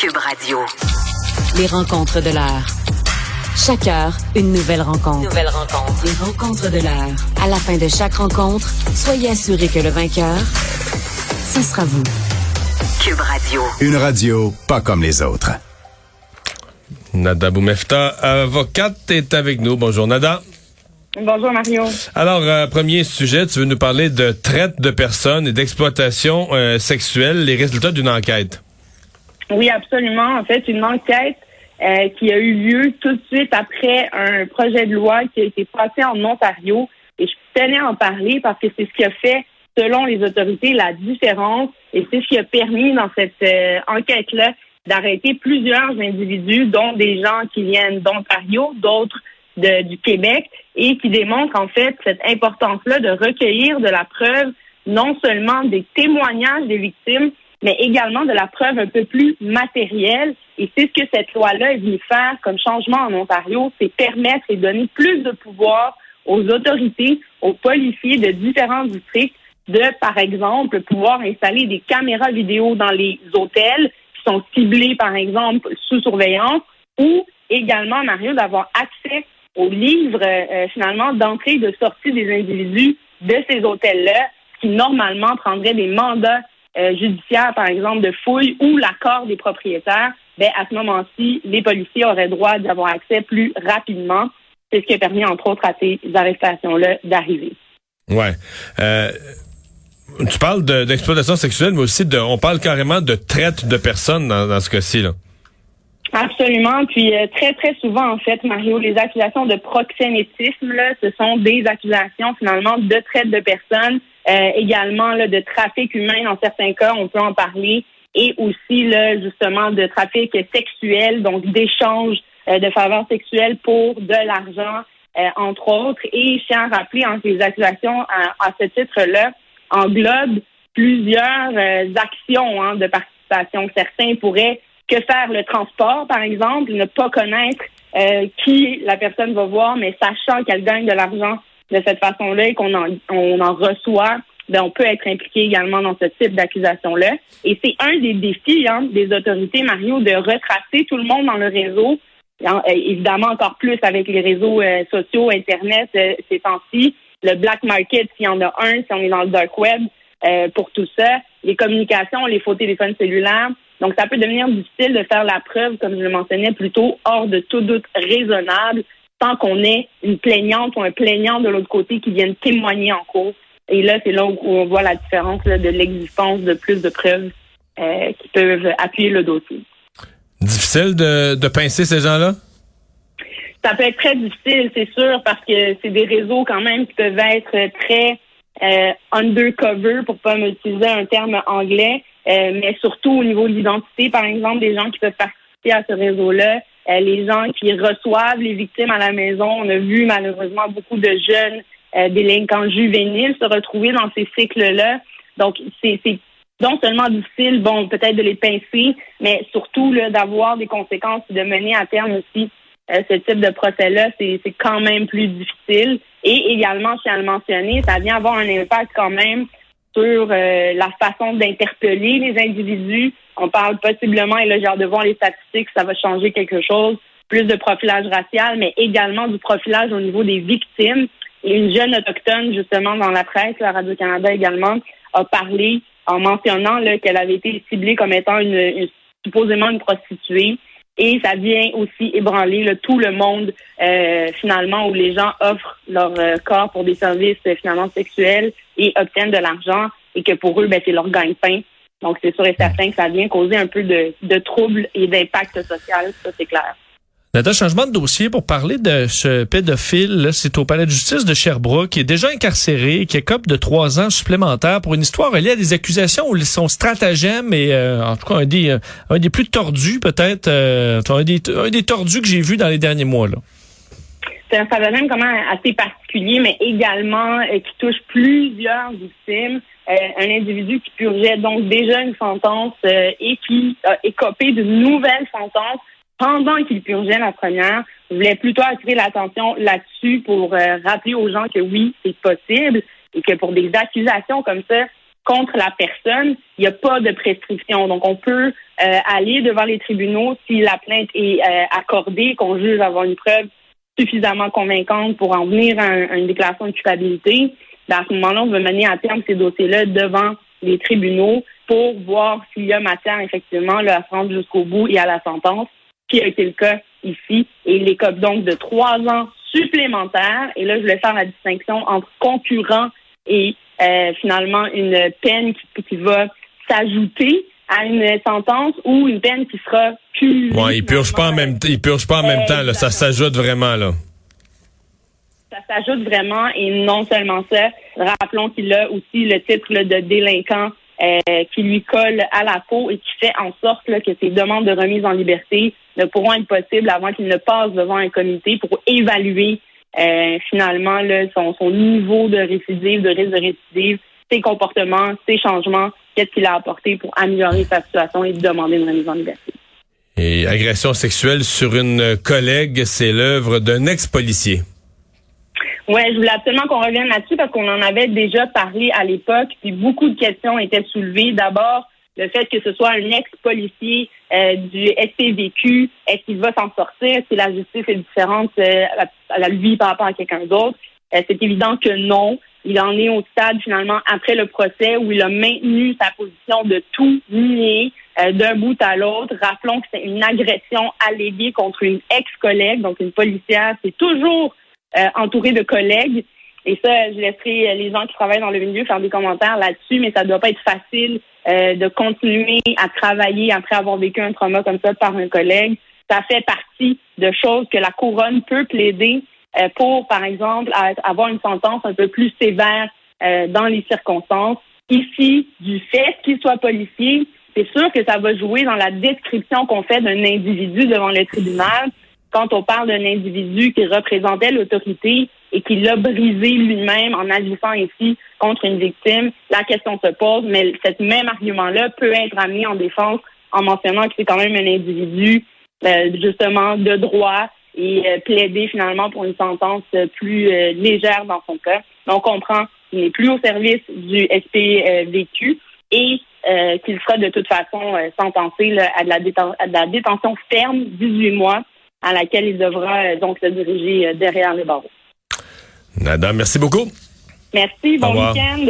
Cube Radio. Les rencontres de l'heure. Chaque heure, une nouvelle rencontre. Nouvelle rencontre. Les rencontres de l'heure. À la fin de chaque rencontre, soyez assurés que le vainqueur, ce sera vous. Cube Radio. Une radio pas comme les autres. Nada Boumefta, avocate, est avec nous. Bonjour Nada. Bonjour Mario. Alors, euh, premier sujet, tu veux nous parler de traite de personnes et d'exploitation euh, sexuelle, les résultats d'une enquête. Oui, absolument. En fait, une enquête euh, qui a eu lieu tout de suite après un projet de loi qui a été passé en Ontario. Et je tenais à en parler parce que c'est ce qui a fait, selon les autorités, la différence. Et c'est ce qui a permis dans cette enquête-là d'arrêter plusieurs individus, dont des gens qui viennent d'Ontario, d'autres du Québec, et qui démontrent en fait cette importance-là de recueillir de la preuve, non seulement des témoignages des victimes, mais également de la preuve un peu plus matérielle. Et c'est ce que cette loi-là est venue faire comme changement en Ontario, c'est permettre et donner plus de pouvoir aux autorités, aux policiers de différents districts de, par exemple, pouvoir installer des caméras vidéo dans les hôtels qui sont ciblés, par exemple, sous surveillance, ou également, Mario, d'avoir accès aux livres, euh, finalement, d'entrée et de sortie des individus de ces hôtels-là, qui normalement prendraient des mandats euh, judiciaires, par exemple, de fouille ou l'accord des propriétaires, ben, à ce moment-ci, les policiers auraient droit d'avoir accès plus rapidement. C'est ce qui a permis, entre autres, à ces arrestations-là d'arriver. Ouais. Euh, tu parles d'exploitation sexuelle, mais aussi de, on parle carrément de traite de personnes dans, dans ce cas-ci, là. Absolument. Puis euh, très, très souvent, en fait, Mario, les accusations de proxénétisme, là, ce sont des accusations finalement de traite de personnes, euh, également là, de trafic humain dans certains cas, on peut en parler, et aussi là, justement de trafic sexuel, donc d'échange euh, de faveurs sexuelles pour de l'argent, entre autres. Et je tiens à rappeler en ces accusations à, à ce titre-là englobe plusieurs actions hein, de participation. Certains pourraient que faire le transport, par exemple, ne pas connaître euh, qui la personne va voir, mais sachant qu'elle gagne de l'argent de cette façon-là et qu'on en, on en reçoit, ben, on peut être impliqué également dans ce type d'accusation-là. Et c'est un des défis hein, des autorités, Mario, de retracer tout le monde dans le réseau. Euh, évidemment, encore plus avec les réseaux euh, sociaux, Internet, ces temps-ci. Le black market, s'il y en a un, si on est dans le dark web, pour tout ça. Les communications, les faux téléphones cellulaires, donc, ça peut devenir difficile de faire la preuve, comme je le mentionnais plus tôt, hors de tout doute raisonnable, tant qu'on ait une plaignante ou un plaignant de l'autre côté qui vienne témoigner en cours. Et là, c'est là où on voit la différence de l'existence de plus de preuves euh, qui peuvent appuyer le dossier. Difficile de, de pincer ces gens-là? Ça peut être très difficile, c'est sûr, parce que c'est des réseaux quand même qui peuvent être très euh, undercover, pour pas utiliser un terme anglais. Euh, mais surtout au niveau de l'identité, par exemple, des gens qui peuvent participer à ce réseau-là, les gens qui reçoivent les victimes à la maison. On a vu malheureusement beaucoup de jeunes euh, délinquants juvéniles se retrouver dans ces cycles-là. Donc, c'est non seulement difficile, bon, peut-être de les pincer, mais surtout d'avoir des conséquences et de mener à terme aussi ce type de procès-là, c'est quand même plus difficile. Et également, je tiens à le mentionner, ça vient avoir un impact quand même sur euh, la façon d'interpeller les individus. On parle possiblement, et là j'ai hâte les statistiques, ça va changer quelque chose, plus de profilage racial, mais également du profilage au niveau des victimes. Et une jeune autochtone, justement, dans la presse, la Radio-Canada également, a parlé en mentionnant qu'elle avait été ciblée comme étant une, supposément une prostituée. Et ça vient aussi ébranler tout le monde, euh, finalement, où les gens offrent leur euh, corps pour des services finalement sexuels et obtiennent de l'argent et que pour eux, ben, c'est leur gagne-pain. Donc, c'est sûr et certain que ça vient causer un peu de, de troubles et d'impact social, ça c'est clair. Nada, changement de dossier pour parler de ce pédophile. C'est au palais de justice de Sherbrooke qui est déjà incarcéré, qui cop de trois ans supplémentaires pour une histoire liée à des accusations où son stratagème est, euh, en tout cas, un des, euh, un des plus tordus peut-être, euh, un, des, tordus que j'ai vu dans les derniers mois. C'est un stratagème même assez particulier, mais également qui touche plusieurs victimes. Un individu qui purgeait donc déjà une sentence et qui a écopé d'une nouvelle sentence pendant qu'il purgeait la première. Je voulais plutôt attirer l'attention là-dessus pour rappeler aux gens que oui, c'est possible et que pour des accusations comme ça, contre la personne, il n'y a pas de prescription. Donc, on peut euh, aller devant les tribunaux si la plainte est euh, accordée, qu'on juge avoir une preuve suffisamment convaincante pour en venir à, une déclaration de culpabilité. Ben, à ce moment-là, on veut mener à terme ces dossiers-là devant les tribunaux pour voir s'il y a matière, effectivement, là, à se jusqu'au bout et à la sentence, qui a été le cas ici. Et il écope donc de trois ans supplémentaires. Et là, je vais faire la distinction entre concurrent et euh, finalement une peine qui, qui va s'ajouter à une sentence ou une peine qui sera plus. Ouais, il purge pas en même il purge pas en même temps là, ça s'ajoute vraiment là. Ça s'ajoute vraiment et non seulement ça. Rappelons qu'il a aussi le titre de délinquant euh, qui lui colle à la peau et qui fait en sorte que ses demandes de remise en liberté ne pourront être possibles avant qu'il ne passe devant un comité pour évaluer euh, finalement son, son niveau de récidive, de risque de récidive, ses comportements, ses changements, qu'est-ce qu'il a apporté pour améliorer sa situation et demander une remise en liberté. Et agression sexuelle sur une collègue, c'est l'œuvre d'un ex-policier. Oui, je voulais absolument qu'on revienne là-dessus parce qu'on en avait déjà parlé à l'époque, puis beaucoup de questions étaient soulevées. D'abord, le fait que ce soit un ex-policier euh, du SPVQ, est-ce qu'il va s'en sortir? Est-ce que la justice est différente euh, à, la, lui par rapport à quelqu'un d'autre? Euh, c'est évident que non. Il en est au stade finalement après le procès où il a maintenu sa position de tout nier d'un bout à l'autre. Rappelons que c'est une agression alléguée contre une ex-collègue, donc une policière. C'est toujours euh, entouré de collègues. Et ça, je laisserai les gens qui travaillent dans le milieu faire des commentaires là-dessus, mais ça ne doit pas être facile euh, de continuer à travailler après avoir vécu un trauma comme ça par un collègue. Ça fait partie de choses que la couronne peut plaider euh, pour, par exemple, avoir une sentence un peu plus sévère dans les circonstances. Ici, du fait qu'il soit policier, c'est sûr que ça va jouer dans la description qu'on fait d'un individu devant le tribunal quand on parle d'un individu qui représentait l'autorité et qui l'a brisé lui-même en agissant ici contre une victime, la question se pose, mais cet même argument-là peut être amené en défense en mentionnant que c'est quand même un individu euh, justement de droit et euh, plaider finalement pour une sentence plus euh, légère dans son cas. Donc, on comprend qu'il n'est plus au service du SPVQ et qu'il sera de toute façon sentencé à, de la à de la détention ferme, 18 mois, à laquelle il devra euh, donc se diriger euh, derrière les barreaux. Nada, merci beaucoup. Merci, bon week-end.